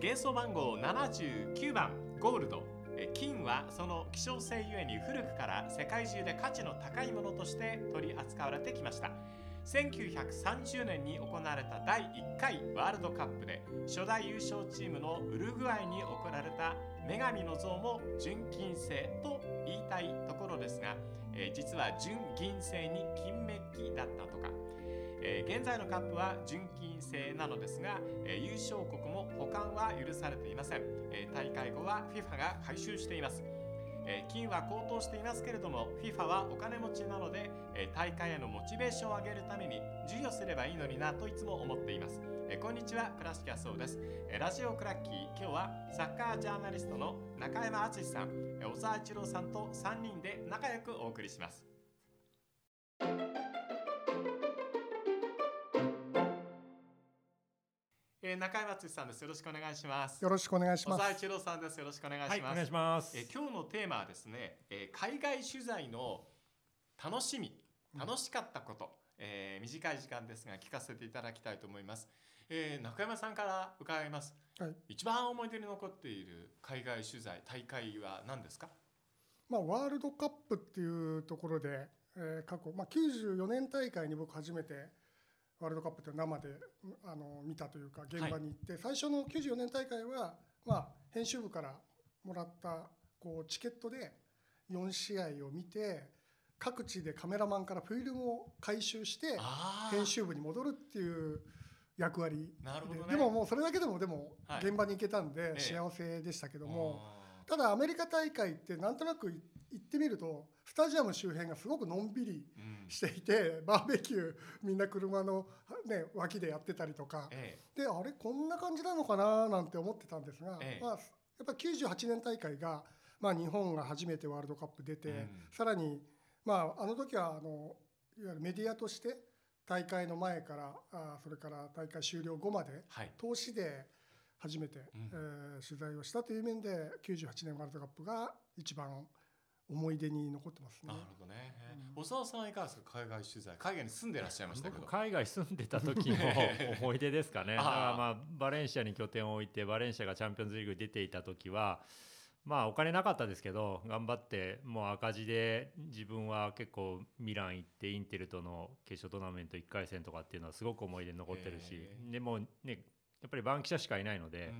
元素番号79番ゴールド。金はその希少性ゆえに古くから世界中で価値の高いものとして取り扱われてきました。1930年に行われた第1回ワールドカップで初代優勝チームのウルグアイに贈られた女神の像も純金製と言いたいところですが、え、実は純銀製に金メッキだったとか、え、現在のカップは純金製なのですが、え、優勝国も保管は許されていません、え大会後は FIFA が回収しています。え金は高騰していますけれども FIFA はお金持ちなので、え大会へのモチベーションを上げるために授与すればいいのになといつも思っています、えこんにちは倉敷康夫です、えラジオクラッキー今日はサッカージャーナリストの中山敦さん。小沢一郎さんと3人で仲良くお送りします。中山敦さんです。よろしくお願いします。よろしくお願いします。小沢一郎さんです。よろしくお願いします。はい、お願いします。えー、今日のテーマはですね、えー、海外取材の楽しみ、楽しかったこと、うん、えー、短い時間ですが聞かせていただきたいと思います。えー、中山さんから伺います。はい、一番思い出に残っている海外取材大会は何ですか？まあワールドカップっていうところで、えー、過去まあ94年大会に僕初めてワールドカップって生であの見たというか現場に行って、はい、最初の94年大会は、まあ、編集部からもらったこうチケットで4試合を見て各地でカメラマンからフィルムを回収して編集部に戻るっていう役割で、ね、でももうそれだけでもでも現場に行けたんで幸せでしたけども、ただアメリカ大会ってなんとなく行ってみるとスタジアム周辺がすごくのんびりしていて、うん、バーベキューみんな車の、ね、脇でやってたりとか、ええ、であれこんな感じなのかななんて思ってたんですが、え、まあ、やっぱ98年大会が、まあ、日本が初めてワールドカップ出て、うん、さらに、まあ、あの時はあのいわゆるメディアとして大会の前からあそれから大会終了後まで、はい、投資で初めて、うん、えー、取材をしたという面で98年ワールドカップが一番思い出に残ってますね。なるほどね。小沢さんいかがですか？海外取材海外に住んでらっしゃいましたけど。海外住んでた時の 思い出ですかね。だからまあバレンシアに拠点を置いてバレンシアがチャンピオンズリーグ出ていた時は。まあお金なかったですけど頑張ってもう赤字で自分は結構ミラン行ってインテルとの決勝トーナメント1回戦とかっていうのはすごく思い出に残ってるしでもねやっぱりバンキシャしかいないので、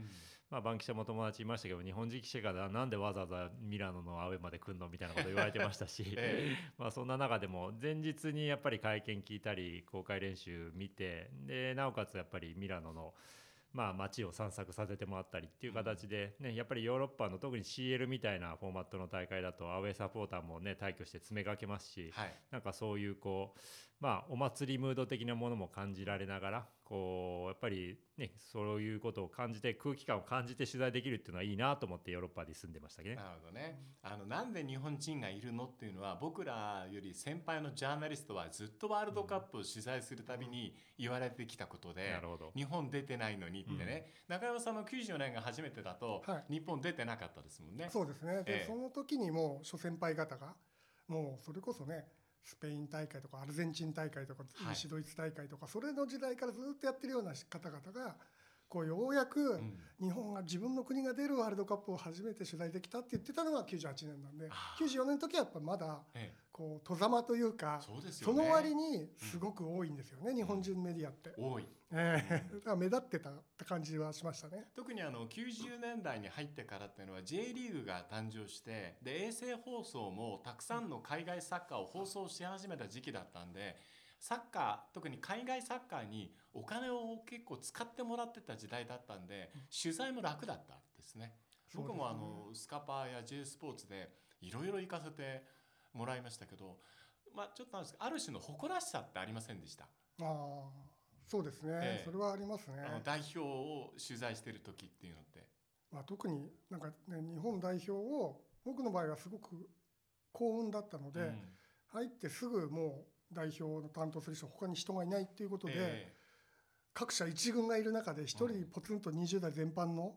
まあ、バンキシャも友達いましたけど日本人記者がなんでわざわざミラノのアウェーまで来るのみたいなこと言われてましたし、ええ、まあそんな中でも前日にやっぱり会見聞いたり公開練習見てでなおかつやっぱりミラノのまあ、街を散策させてもらったりっていう形で、ね、やっぱりヨーロッパの特に CL みたいなフォーマットの大会だとアウェーサポーターもね退去して詰めかけますし、はい、なんかそういうこうまあお祭りムード的なものも感じられながらこうやっぱりねそういうことを感じて空気感を感じて取材できるっていうのはいいなと思ってヨーロッパに住んでましたね。なるほどね。あのなんで日本人がいるのっていうのは僕らより先輩のジャーナリストはずっとワールドカップを取材するたびに言われてきたことで、なるほど日本出てないのにってね、うん、中山さんの94年が初めてだと、はい、日本出てなかったですもんね。そうですね。で、えその時にも諸先輩方がもうそれこそねスペイン大会とかアルゼンチン大会とか西ドイツ大会とか、それの時代からずっとやってるような方々がこうようやく日本が自分の国が出るワールドカップを初めて取材できたって言ってたのが98年なんで94年の時はやっぱまだこう戸ざまというかその割にすごく多いんですよね日本人メディアって。多い。えー、だから目立ってたって感じはしましたね。特にあの90年代に入ってからっていうのは J リーグが誕生してで衛星放送もたくさんの海外サッカーを放送し始めた時期だったんでサッカー特に海外サッカーにお金を結構使ってもらってた時代だったんで取材も楽だったですね。僕もあのスカパーや J スポーツでいろいろ行かせてもらいましたけど、まあ、ちょっとある種の誇らしさってありませんでした？あそうですね、えー、それはありますね代表を取材してる時っていうのって。まあ、特になんか、ね、日本代表を僕の場合はすごく幸運だったので、うん、入ってすぐもう代表の担当する人他に人がいないっていうことで、えー各社一軍がいる中で1人ポツンと20代全般の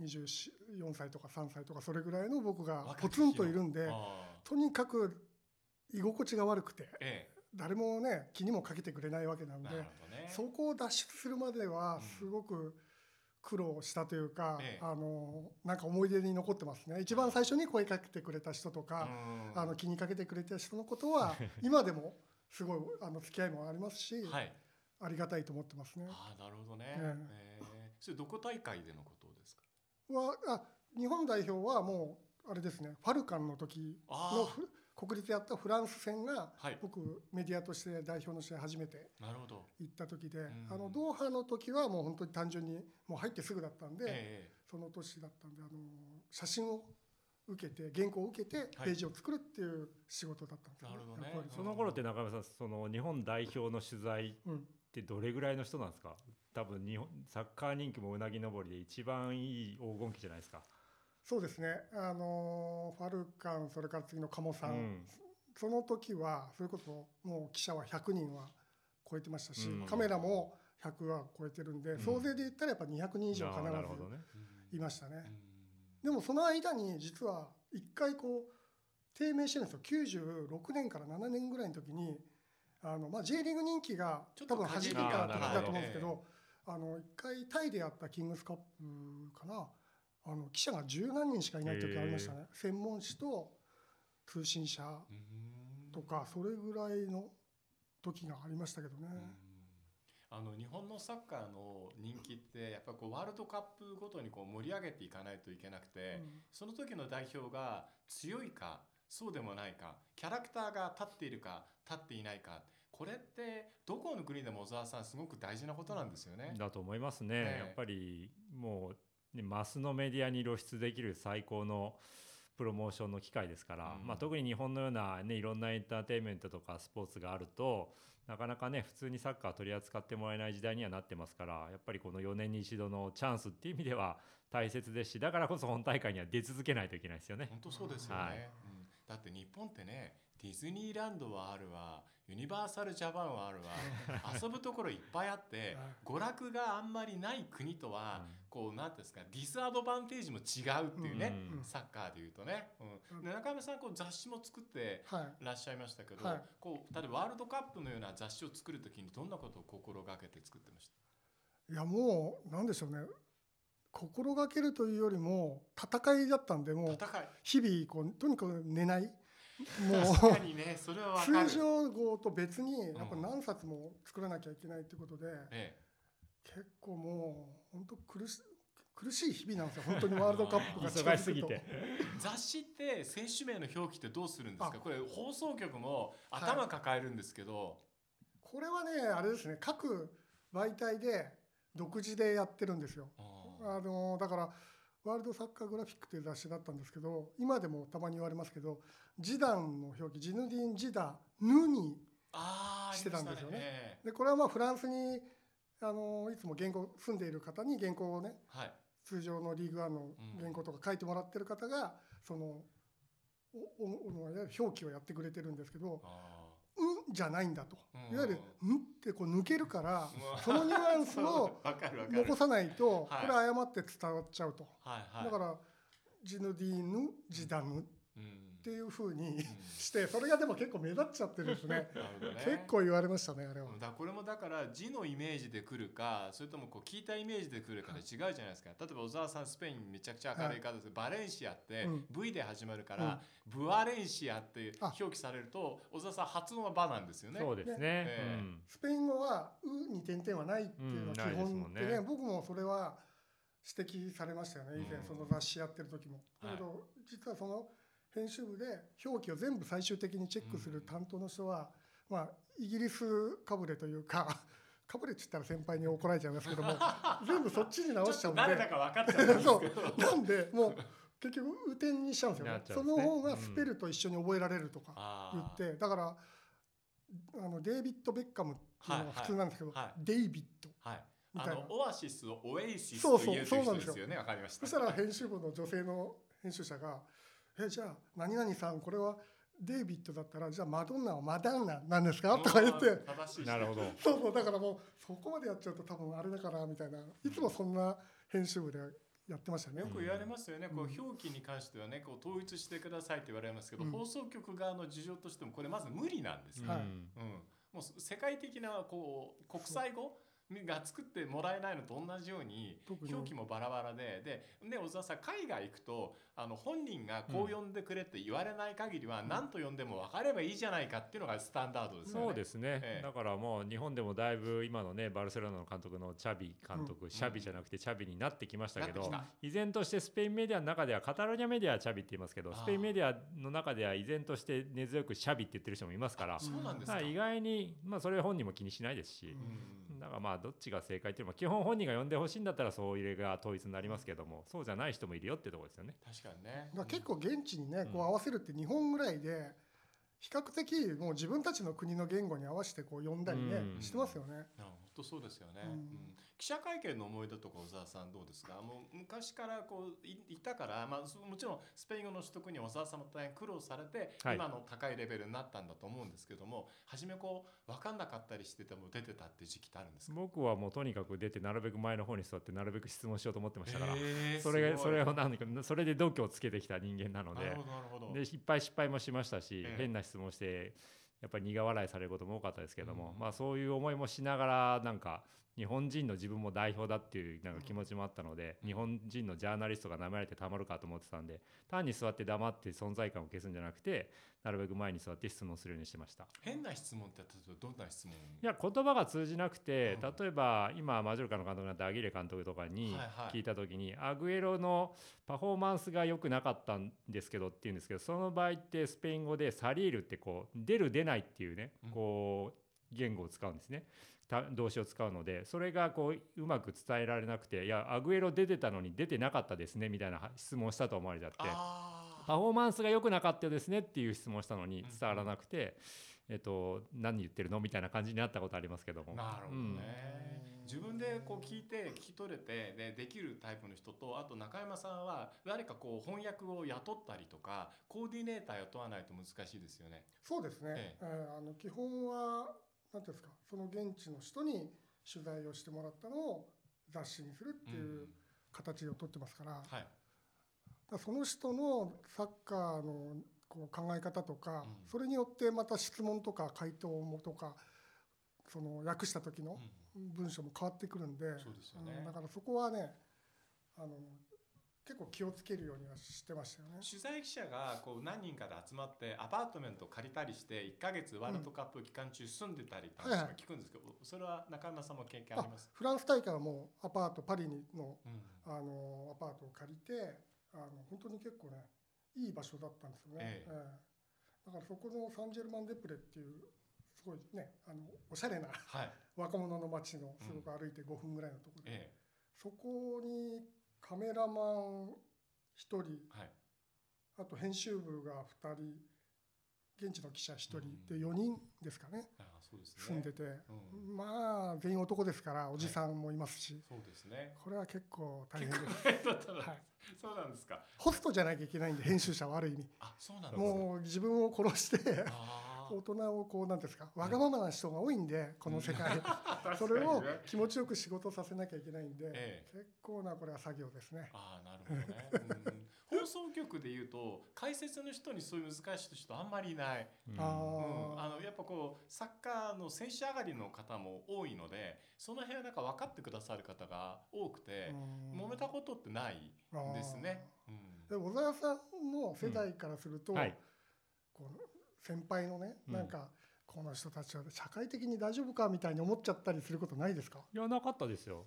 24歳とか3歳とかそれぐらいの僕がポツンといるんでとにかく居心地が悪くて。誰もね気にもかけてくれないわけなんで、そこを脱出するまではすごく苦労したというか、ええ。あのなんか思い出に残ってますね。一番最初に声かけてくれた人とか、うん。あの気にかけてくれた人のことは 今でもすごいあの付き合いもありますし、はい。ありがたいと思ってますね。ああなるほどね、ええ。ー。それどこ大会でのことですか？はあ日本代表はもうあれですねファルカンの時の国立でやったフランス戦がはい。僕メディアとして代表の試合初めて行った時で、ん。あのドーハの時はもう本当に単純にもう入ってすぐだったんで、えその年だったんであの写真を受けて原稿を受けてページを作るっていう仕事だったんですよなるほどね。やっぱりその頃って中山さんその日本代表の取材っうん。てどれぐらいの人なんですか？多分日本サッカー人気もうなぎ登りで一番いい黄金期じゃないですか。そうですね。あのファルカンそれから次の鴨さん、うん。その時はそれこそもう記者は100人は超えてましたし、うん。カメラも100は超えてるんで、ん。総勢で言ったらやっぱ200人以上必ね。ずいましたね、うんでもその間に実は一回こう低迷してるんですよ。96年から7年ぐらいの時にあの、まあ、J リーグ人気が多分初めてた時だと思うんですけあど。あの一回タイでやったキングスカップかな。あの記者が十何人しかいない時ありましたね。専門誌と通信社うん。とかそれぐらいの時がありましたけどね。あの日本のサッカーの人気ってやっぱこうワールドカップごとにこう盛り上げていかないといけなくて、うん。その時の代表が強いかそうでもないかキャラクターが立っているか立っていないかこれってどこの国でも小沢さんすごく大事なことなんですよね。だと思いますね、ええやっぱりもう、ね、マスのメディアに露出できる最高のプロモーションの機会ですから、うん。まあ、特に日本のような、ね、いろんなエンターテインメントとかスポーツがあるとなかなかね普通にサッカー取り扱ってもらえない時代にはなってますからやっぱりこの4年に一度のチャンスっていう意味では大切ですしだからこそ本大会には出続けないといけないですよね。本当そうですよね、はい。うん。だって日本ってねディズニーランドはあるわ。ユニバーサルジャパンはあるわ。遊ぶところいっぱいあって娯楽があんまりない国とは、こうなんていうんですかディスアドバンテージも違うっていうね、うんサッカーでいうとね、うん。で中山さんこう雑誌も作ってはいらっしゃいましたけど、はい。こう例えばワールドカップのような雑誌を作るときにどんなことを心がけて作ってましいやもうなんでしょうね。心がけるというよりも戦いだったんでもう日々こうとにかく寝ないも確かうにねそれはわかる。通常号と別にやっぱうん何冊も作らなきゃいけないってことで、え結構もう本当苦し苦しい日々なんですよ。本当にワールドカップが近づくと。忙しすぎて。え、雑誌って選手名の表記ってどうするんですか？あ。これ放送局もはい頭抱えるんですけど、これはねあれですね各媒体で独自でやってるんですよ。ああのだからワールドサッカーグラフィックという雑誌だったんですけど今でもたまに言われますけどジダンの表記ジヌディン・ジダヌにしてたんですよね。ねでこれはまあフランスにあのいつも原稿住んでいる方に原稿をねはい。通常のリーグワンの原稿とか書いてもらってる方がそのおおお表記をやってくれてるんですけどじゃないんだと。うん。いわゆる「うん」ってこう抜けるからーそのニュアンスを 残さないとこはい。れ誤って伝わっちゃうと。だからジヌディーヌジダヌっうんていうふうにうん。してそれがでも結構目立っちゃってですね。ね。結構言われましたねあれは。だからこれもだから字のイメージで来るかそれともこう聞いたイメージで来るかで違うじゃないですか。例えば小沢さんスペインめちゃくちゃ明るい方ですけど、バレンシアってうん。V で始まるから、ブアレンシアってあ表記されると小沢さん発音はバなんですよね。そうですね、ええうん。スペイン語は「う」に点々はないっていうのは基うん。ないです本もんね。でね僕もそれは指摘されましたよね。以前うん。その雑誌やってる時も。だけど実はその編集部で表記を全部最終的にチェックする担当の人はまあイギリスかぶれというか かぶれって言ったら先輩に怒られちゃいますけども 全部そっちに直しちゃうんで誰だか分かっちゃうんです そうけど。なんでもう結局雨天にしちゃうんですよねねその方がスペルと一緒に覚えられるとか言ってだからあのデイビッド・ベッカムっていうのが普通なんですけど、はいはいデイビッドはい。みたいなあのオアシスをオエイシスそうそうと言うという人ですよね。わかりました。そしたら編集部の女性の編集者が「えじゃあ何々さんこれはデイビッドだったらじゃあマドンナはマダンナなんですか?」とか言って。正しいなるほど。そうそうだからもうそこまでやっちゃうと多分あれだからみたいないつもそんな編集部でやってましたね。よ。く言われますよね、こううん。表記に関してはねこう統一してくださいって言われますけど、うん。放送局側の事情としてもこれまず無理なんですよ、はい。うん。もう世界的なこう国際語？が作ってもらえないのと同じように表記もバラバラででね小沢さん海外行くとあの本人がこう呼んでくれって言われない限りは何と呼んでも分かればいいじゃないかっていうのがスタンダードですよね。そうですね、ええ、だからもう日本でもだいぶ今のねバルセロナの監督のチャビ監督、うん、シャビじゃなくてチャビになってきましたけど、依然としてスペインメディアの中ではカタロニアメディアはチャビって言いますけどスペインメディアの中では依然として根強くシャビって言ってる人もいますから。そうなんですか。意外に、まあ、それ本人も気にしないですし、うん、だからまあどっちが正解っていうのは基本本人が呼んでほしいんだったらそういうが統一になりますけどもそうじゃない人もいるよってところですよね。確かにね、結構現地にねこう合わせるって日本ぐらいで比較的もう自分たちの国の言語に合わせてこう呼んだりね、してますよね。本当そうですよね、うん。記者会見の思い出とか小沢さんどうですか？もう昔からこういいたから、まあ、もちろんスペイン語の取得に小沢さんも大変苦労されて、はい、今の高いレベルになったんだと思うんですけども初めこう分かんなかったりしてても出てたって時期ってあるんですか？僕はもうとにかく出てなるべく前の方に座ってなるべく質問しようと思ってましたから、えー、それそれを何かそれで度胸をつけてきた人間なのででいっぱい失敗もしましたし、えー、変な質問してやっぱり苦笑いされることも多かったですけども、うん、まあそういう思いもしながらなんか日本人の自分も代表だっていうなんか気持ちもあったので、日本人のジャーナリストが舐められてたまるかと思ってたんで単に座って黙って存在感を消すんじゃなくてなるべく前に座って質問するようにしてました。変な質問って例えばどんな質問？いや言葉が通じなくて、うん、例えば今マジョルカの監督になったアギレ監督とかに聞いた時に、はいはい、アグエロのパフォーマンスが良くなかったんですけどっていうんですけどその場合ってスペイン語でサリールってこう出る出ないっていうねこう言語を使うんですね。動詞を使うのでそれがこううまく伝えられなくて「いやアグエロ出てたのに出てなかったですね」みたいな質問をしたと思われちゃってパフォーマンスが良くなかったですねっていう質問をしたのに伝わらなくて、えっと、何言ってるのみたいな感じになったことありますけども。なるほどね、うん。自分でこう聞いて聞き取れてでできるタイプの人とあと中山さんは誰かこう翻訳を雇ったりとかコーディネーター雇わないと難しいですよね。そうですね、ええ。あの基本は何ていうんですかその現地の人に取材をしてもらったのを雑誌にするっていう形をとってますから,、はい、だその人のサッカーのこう考え方とか、それによってまた質問とか回答もとかその訳した時の文章も変わってくるんで,、そうですよね、だからそこはねあの結構気をつけるようにはしてましたよね。取材記者がこう何人かで集まってアパートメント借りたりして1か月ワールドカップ期間中住んでたりって聞くんですけど、それは中山さんも経験あります？フランス大会はもうアパートパリの,、あのアパートを借りてあの本当に結構ねいい場所だったんですよね、ええ。だからそこのサンジェルマン・デプレっていうすごいねあのおしゃれな、はい、若者の街のすごく歩いて5分ぐらいのところで、ええ、そこにカメラマン1人、はい、あと編集部が2人現地の記者1人で4人ですかね、住んでて、うん、まあ全員男ですからおじさんもいますし、はい、そうですね。これは結構大変です。はい、そうなんですか。ホストじゃなきゃいけないんで編集者はある意味。あそうなんもう自分を殺して大人をこうなんですかわがままな人が多いんでこの世界。それを気持ちよく仕事させなきゃいけないんで、ええ、結構なこれは作業ですね。あなるほどね、うん、放送局でいうと解説の人にそういう難しい人あんまりいない、うん、ああのやっぱこうサッカーの選手上がりの方も多いのでその辺はなんか分かってくださる方が多くて揉めたことってないですね。うん、で小沢さんの世代からすると、はい、こう先輩のね、なんかこの人たちは社会的に大丈夫かみたいに思っちゃったりすることないですか？いやなかったですよ。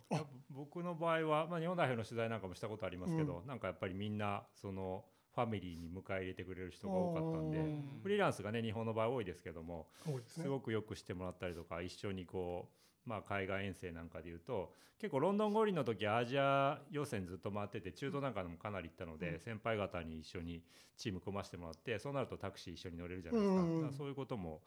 僕の場合は、まあ、日本代表の取材なんかもしたことありますけど、うん、なんかやっぱりみんなそのファミリーに迎え入れてくれる人が多かったんでフリーランスがね日本の場合多いですけどもす、ね,、ごくよくしてもらったりとか一緒にこうまあ、海外遠征なんかでいうと結構ロンドン五輪の時アジア予選ずっと回ってて中東なんかでもかなり行ったので、先輩方に一緒にチーム組ませてもらってそうなるとタクシー一緒に乗れるじゃないですか,、かそういうことも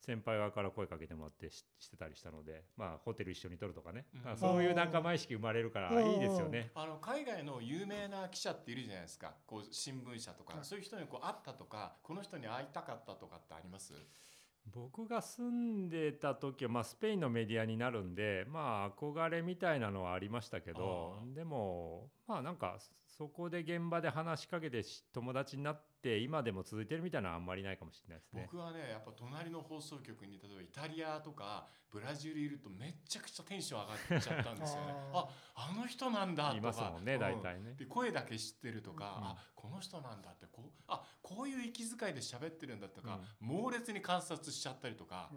先輩側から声かけてもらってしてたりしたので、まあ、ホテル一緒に取るとかね、うん、そういう仲間意識生まれるからいいですよね。あの海外の有名な記者っているじゃないですか。こう新聞社とか、そういう人にこう会ったとかこの人に会いたかったとかってあります？僕が住んでた時は、まあ、スペインのメディアになるんで、まあ、憧れみたいなのはありましたけどでもまあなんかそこで現場で話しかけて友達になってって今でも続いてるみたいなのはあんまりないかもしれないですね。僕はねやっぱ隣の放送局に例えばイタリアとかブラジルいるとめちゃくちゃテンション上がっちゃったんですよね。ああの人なんだとか。いますもんね大体ね、で声だけ知ってるとか、うん、あこの人なんだってこうあこういう息遣いで喋ってるんだとか、うん、猛烈に観察しちゃったりとか、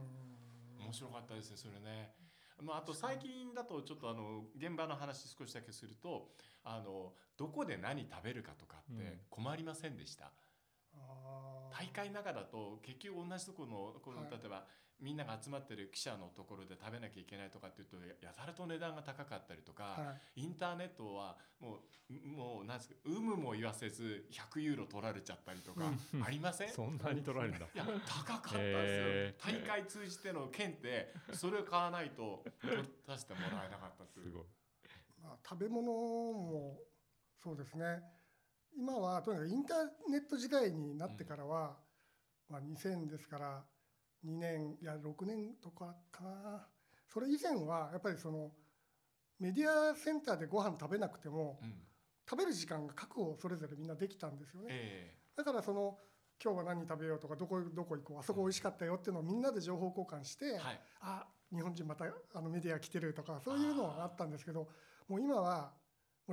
面白かったですねそれね。まあ、あと最近だとちょっとあの現場の話少しだけするとあのどこで何食べるかとかって困りませんでした？大会の中だと結局同じところのこの、例えばみんなが集まってる記者のところで食べなきゃいけないとかっていうとやたらと値段が高かったりとか、はい、インターネットはもうもうなんですか有無も言わせず100ユーロ取られちゃったりとかありません？そんなに取られるんだ。いや高かったですよ、大会通じての券ってそれを買わないと取り出してもらえなかったっていう。まあ、食べ物もそうですね今はとにかくインターネット時代になってからは、うん、まあ、2000ですから2年いや6年とかかな。それ以前はやっぱりそのメディアセンターでご飯食べなくても、うん、食べる時間が確保それぞれみんなできたんですよね、えー、だからその今日は何食べようとかどこどこ行こうあそこ美味しかったよっていうのをみんなで情報交換して、はい、あ日本人またあのメディア来てるとかそういうのはあったんですけどもう今は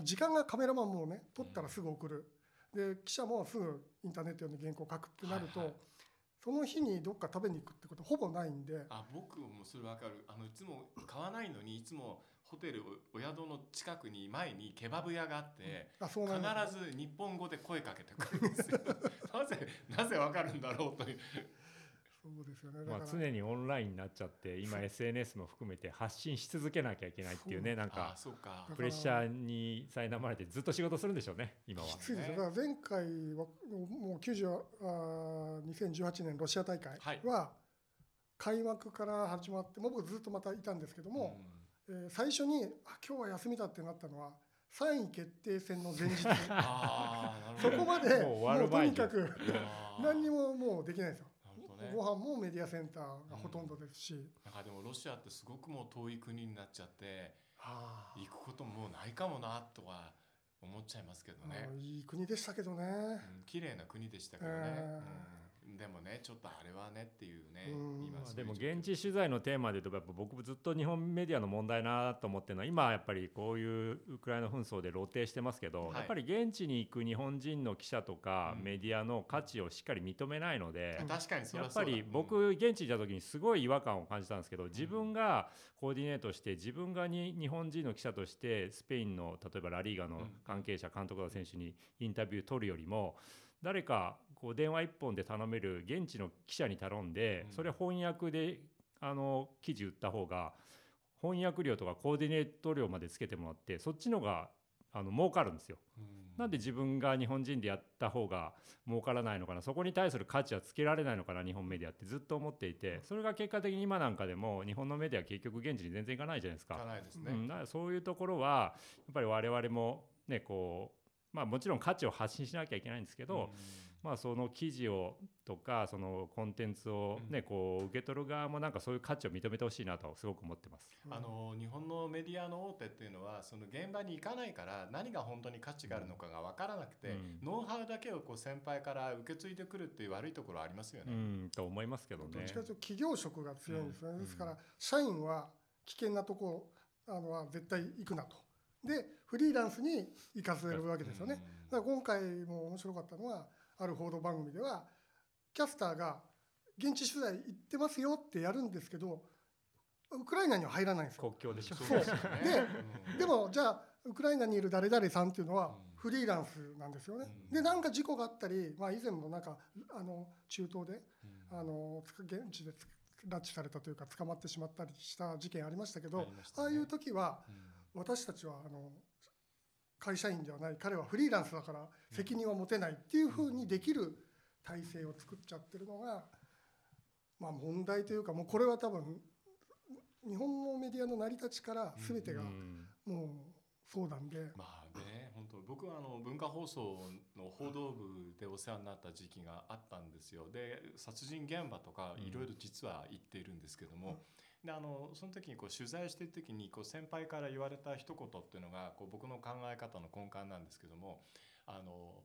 時間がカメラマンもね撮ったらすぐ送る、で記者もすぐインターネットで原稿書くってなると、はいはい。その日にどっか食べに行くってことほぼないんで。あ僕もそれ分かる。あのいつも買わないのにいつもホテルお宿の近くに前にケバブ屋があって、うん、あ必ず日本語で声かけてくるんですよ。なぜなぜ分かるんだろうというそうですよね。まあ、常にオンラインになっちゃって今 SNS も含めて発信し続けなきゃいけないっていうねなんかプレッシャーに苛まれてずっと仕事するんでしょうね今は。きついですよ。だから前回はもう90あ2018年ロシア大会は開幕から始まって僕ずっとまたいたんですけども、うえ最初にあ今日は休みだってなったのは3位決定戦の前日。そこまでもうとにかく何にももうできないですよ。ね。ご飯もメディアセンターがほとんどですし、うん、なんかでもロシアってすごくもう遠い国になっちゃって、はあ、行くこともうないかもなとは思っちゃいますけどね。いい国でしたけどね、うん、綺麗な国でしたけどね、えー、うんでもねちょっとあれはねっていうね、今でも現地取材のテーマで言うとやっぱ僕ずっと日本メディアの問題なと思ってるのは今やっぱりこういうウクライナ紛争で露呈してますけど、はい、やっぱり現地に行く日本人の記者とかメディアの価値をしっかり認めないので、うん、確かにやっぱり僕現地にいた時にすごい違和感を感じたんですけど自分がコーディネートして自分がに日本人の記者としてスペインの例えばラリーガの関係者監督の選手にインタビュー取るよりも誰かこう電話一本で頼める現地の記者に頼んで、それ翻訳であの記事売った方が翻訳料とかコーディネート料までつけてもらってそっちのがあの儲かるんですよ。なんで自分が日本人でやった方が儲からないのかな。そこに対する価値はつけられないのかな日本メディアってずっと思っていて。それが結果的に今なんかでも日本のメディア結局現地に全然行かないじゃないですか。すね、うん、そういうところはやっぱり我々もねこうまあもちろん価値を発信しなきゃいけないんですけど、うんまあ、その記事をとかそのコンテンツをね、こう受け取る側もなんかそういう価値を認めてほしいなとすごく思ってます。あの日本のメディアの大手っていうのはその現場に行かないから何が本当に価値があるのかが分からなくて、うん、ノウハウだけをこう先輩から受け継いでくるっていう悪いところありますよね。うん、と思いますけどね。どっちかというと企業色が強いんですね。ですから社員は危険なとこあのは絶対行くなと。でフリーランスに行かせるわけですよね。だから今回も面白かったのはある報道番組ではキャスターが現地取材行ってますよってやるんですけどウクライナには入らないんですよ。国境でしょそうででもじゃあウクライナにいる誰々さんっていうのはフリーランスなんですよね。でなんか事故があったり、まあ、以前もなんかあの中東で、あの現地で拉致されたというか捕まってしまったりした事件ありましたけどああいう時は、私たちはあの会社員ではない彼はフリーランスだから責任は持てないっていうふうにできる体制を作っちゃってるのが、まあ、問題というかもうこれは多分日本のメディアの成り立ちから全てがもうそうなんで。まあね本当僕はあの文化放送の報道部でお世話になった時期があったんですよ。で殺人現場とかいろいろ実は行っているんですけども、うんであのその時にこう取材してる時にこう先輩から言われた一言っていうのがこう僕の考え方の根幹なんですけどもあの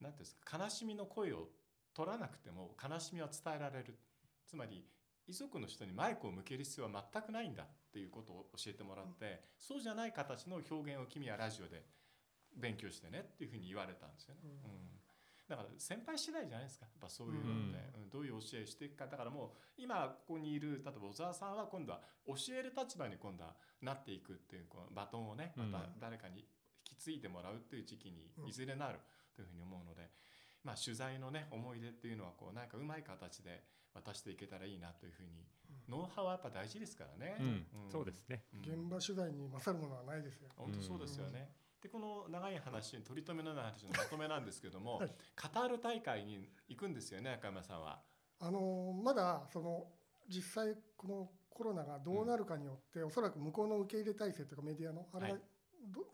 何ていうんですか悲しみの声を取らなくても悲しみは伝えられる。つまり遺族の人にマイクを向ける必要は全くないんだっていうことを教えてもらって、そうじゃない形の表現を君はラジオで勉強してねっていうふうに言われたんですよね。うんだから先輩次第じゃないですか。やっぱそういうのって、うん、どういう教えをしていくか。だからもう今ここにいる例えば小沢さんは今度は教える立場に今度はなっていくっていうこのバトンをねまた誰かに引き継いでもらうっていう時期にいずれなるというふうに思うので、まあ、取材のね思い出っていうのはこうなんかうまい形で渡していけたらいいなというふうに、ノウハウはやっぱ大事ですからね、うん。そうですね、現場取材に勝るものはないですよ。本当そうですよね、でこの長い話に取り留めのない話のまとめなんですけども、はい、カタール大会に行くんですよね赤山さんは。あのまだその実際このコロナがどうなるかによって、うん、おそらく向こうの受け入れ体制というかメディアのあれが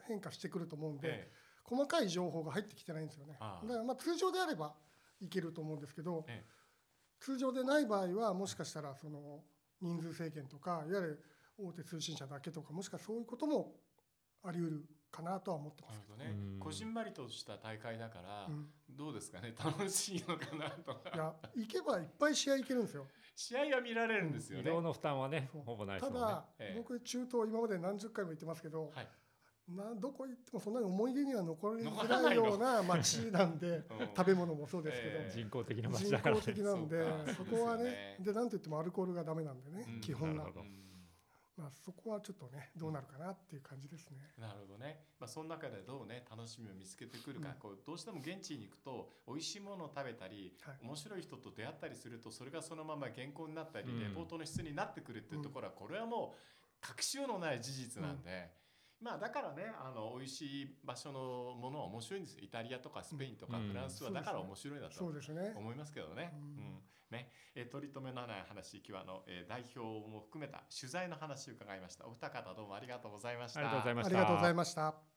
変化してくると思うんで、はい、細かい情報が入ってきてないんですよね。だからまあ通常であればいけると思うんですけど、ええ、通常でない場合はもしかしたらその人数制限とかいわゆる大手通信社だけとかもしくはそういうこともあり得るかなとは思ってますけど。ね。こじんまりとした大会だから、どうですかね？楽しいのかなとか。いや行けばいっぱい試合行けるんですよ。試合は見られるんですよね。移動の負担はねほぼないですもんね。ただ、ええ、僕中東今まで何十回も行ってますけど。はい。などこ行ってもそんなに思い出には残りづらいような 街なんで食べ物もそうですけど、えー、人工的な街だから、ね、人工的なんでそこはねでなんといってもアルコールがダメなんでね、うん、基本が。まあ、そこはちょっとねどうなるかなっていう感じですね。なるほどね。まあ、その中でどうね楽しみを見つけてくるか、うん、こうどうしても現地に行くと美味しいものを食べたり、はい、面白い人と出会ったりするとそれがそのまま原稿になったり、うん、レポートの質になってくるっていうところは、これはもう隠しようのない事実なんで。まあだからねあの美味しい場所のものは面白いんですイタリアとかスペインとかフランスはだから面白いだと思いますけどね。うんねえ取り留めのない話今日はの、えー、代表も含めた取材の話を伺いましたお二方どうもありがとうございました。ありがとうございました。ありがとうございました。